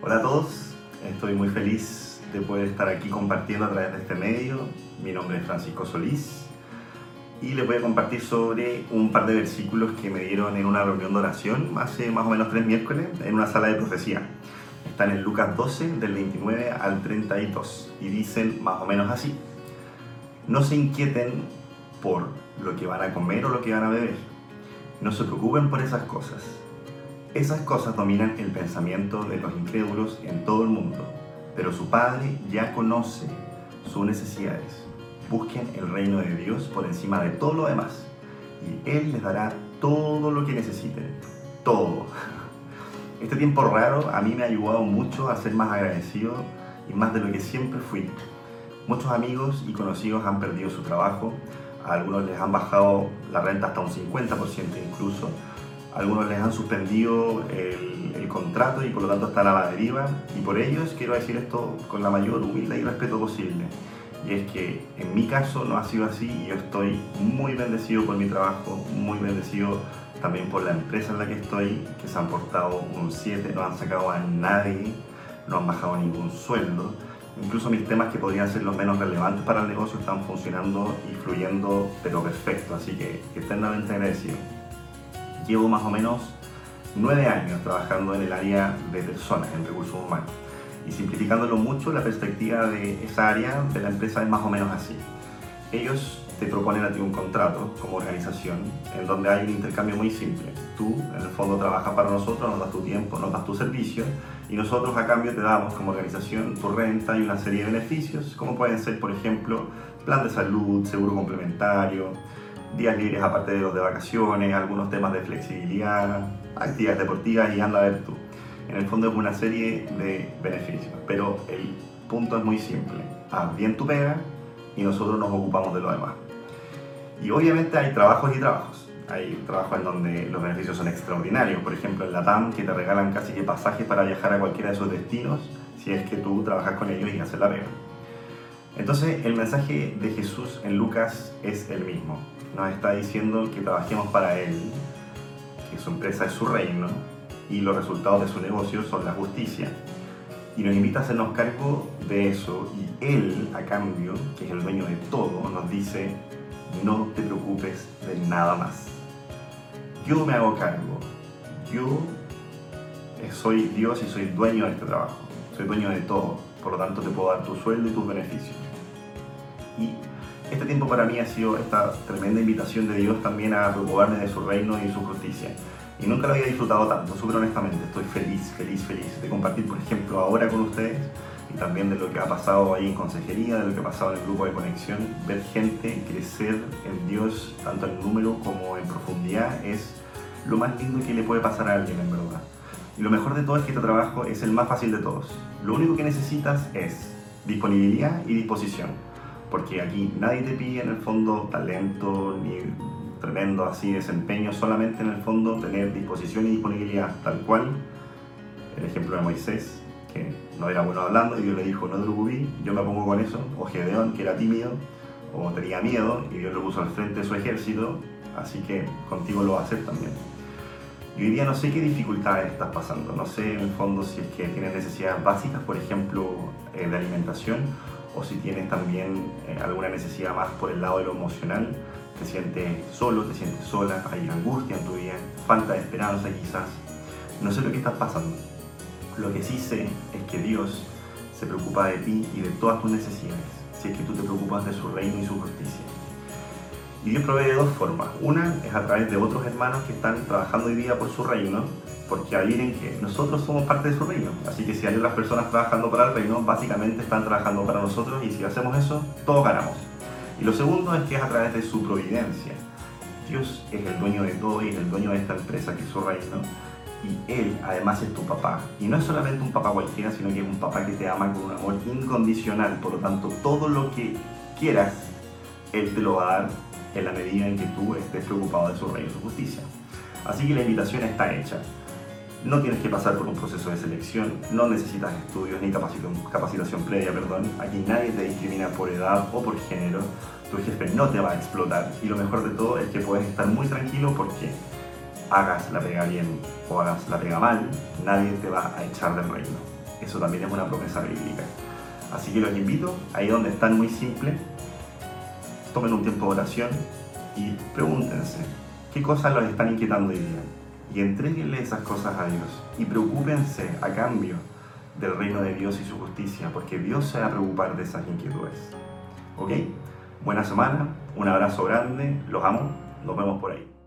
Hola a todos, estoy muy feliz de poder estar aquí compartiendo a través de este medio. Mi nombre es Francisco Solís y les voy a compartir sobre un par de versículos que me dieron en una reunión de oración hace más o menos tres miércoles en una sala de profecía. Están en Lucas 12, del 29 al 32 y dicen más o menos así. No se inquieten por lo que van a comer o lo que van a beber. No se preocupen por esas cosas esas cosas dominan el pensamiento de los incrédulos en todo el mundo, pero su Padre ya conoce sus necesidades. Busquen el reino de Dios por encima de todo lo demás y Él les dará todo lo que necesiten. Todo. Este tiempo raro a mí me ha ayudado mucho a ser más agradecido y más de lo que siempre fui. Muchos amigos y conocidos han perdido su trabajo, a algunos les han bajado la renta hasta un 50% incluso, algunos les han suspendido el, contrato y por lo tanto están a la deriva. Y por ellos quiero decir esto con la mayor humildad y respeto posible. Y es que en mi caso no ha sido así y yo estoy muy bendecido por mi trabajo, muy bendecido también por la empresa en la que estoy, que se han portado un 7, no han sacado a nadie, no han bajado ningún sueldo. Incluso mis temas que podrían ser los menos relevantes para el negocio están funcionando y fluyendo, pero perfecto. Así que eternamente agradecido llevo más o menos nueve años trabajando en el área de personas, en recursos humanos. Y simplificándolo mucho, la perspectiva de esa área de la empresa es más o menos así. Ellos te proponen a ti un contrato como organización en donde hay un intercambio muy simple. Tú, en el fondo, trabajas para nosotros, nos das tu tiempo, nos das tu servicio y nosotros a cambio te damos como organización tu renta y una serie de beneficios, como pueden ser, por ejemplo, plan de salud, seguro complementario, días libres aparte de los de vacaciones, algunos temas de flexibilidad, actividades deportivas y anda a ver tú. En el fondo es una serie de beneficios, pero el punto es muy simple. Haz bien tu pega y nosotros nos ocupamos de lo demás. Y obviamente hay trabajos y trabajos. Hay trabajos en donde los beneficios son extraordinarios, por ejemplo en la TAM que te regalan casi que pasajes para viajar a cualquiera de esos destinos si es que tú trabajas con ellos y haces la pega. Entonces el mensaje de Jesús en Lucas es el mismo nos está diciendo que trabajemos para Él, que su empresa es su reino y los resultados de su negocio son la justicia. Y nos invita a hacernos cargo de eso y Él, a cambio, que es el dueño de todo, nos dice, no te preocupes de nada más. Yo me hago cargo. Yo soy Dios y soy dueño de este trabajo. Soy dueño de todo. Por lo tanto, te puedo dar tu sueldo y tus beneficios. Y este tiempo para mí ha sido esta tremenda invitación de Dios también a preocuparme de su reino y su justicia. Y nunca lo había disfrutado tanto, súper honestamente. Estoy feliz, feliz, feliz de compartir, por ejemplo, ahora con ustedes y también de lo que ha pasado ahí en consejería, de lo que ha pasado en el grupo de conexión. Ver gente crecer en Dios, tanto en número como en profundidad, es lo más lindo que le puede pasar a alguien, en verdad. Y lo mejor de todo es que este trabajo es el más fácil de todos. Lo único que necesitas es disponibilidad y disposición porque aquí nadie te pide en el fondo talento ni tremendo así desempeño, solamente en el fondo tener disposición y disponibilidad, tal cual el ejemplo de Moisés, que no era bueno hablando y Dios le dijo, no te preocupes, yo me pongo con eso, o Gedeón, que era tímido, o tenía miedo, y Dios lo puso al frente de su ejército, así que contigo lo va a hacer también. Y hoy día no sé qué dificultades estás pasando, no sé en el fondo si es que tienes necesidades básicas, por ejemplo, eh, de alimentación, o si tienes también eh, alguna necesidad más por el lado de lo emocional, te sientes solo, te sientes sola, hay angustia en tu vida, falta de esperanza quizás. No sé lo que estás pasando. Lo que sí sé es que Dios se preocupa de ti y de todas tus necesidades, si es que tú te preocupas de su reino y su justicia. Y Dios provee de dos formas. Una es a través de otros hermanos que están trabajando hoy día por su reino, porque adivinen que nosotros somos parte de su reino. Así que si hay otras personas trabajando para el reino, básicamente están trabajando para nosotros y si hacemos eso, todos ganamos. Y lo segundo es que es a través de su providencia. Dios es el dueño de todo y es el dueño de esta empresa que es su reino. Y Él además es tu papá. Y no es solamente un papá cualquiera, sino que es un papá que te ama con un amor incondicional. Por lo tanto, todo lo que quieras, Él te lo va a dar en la medida en que tú estés preocupado de su reino y su justicia. Así que la invitación está hecha. No tienes que pasar por un proceso de selección, no necesitas estudios ni capacitación, previa, perdón. Aquí nadie te discrimina por edad o por género. Tu jefe no te va a explotar y lo mejor de todo es que puedes estar muy tranquilo porque hagas la pega bien o hagas la pega mal, nadie te va a echar del reino. Eso también es una promesa bíblica. Así que los invito, ahí donde están muy simple, tomen un tiempo de oración y pregúntense, ¿qué cosas los están inquietando hoy día? Y entreguenle esas cosas a Dios. Y preocúpense a cambio del reino de Dios y su justicia, porque Dios se va a preocupar de esas inquietudes. ¿Ok? Buena semana, un abrazo grande, los amo, nos vemos por ahí.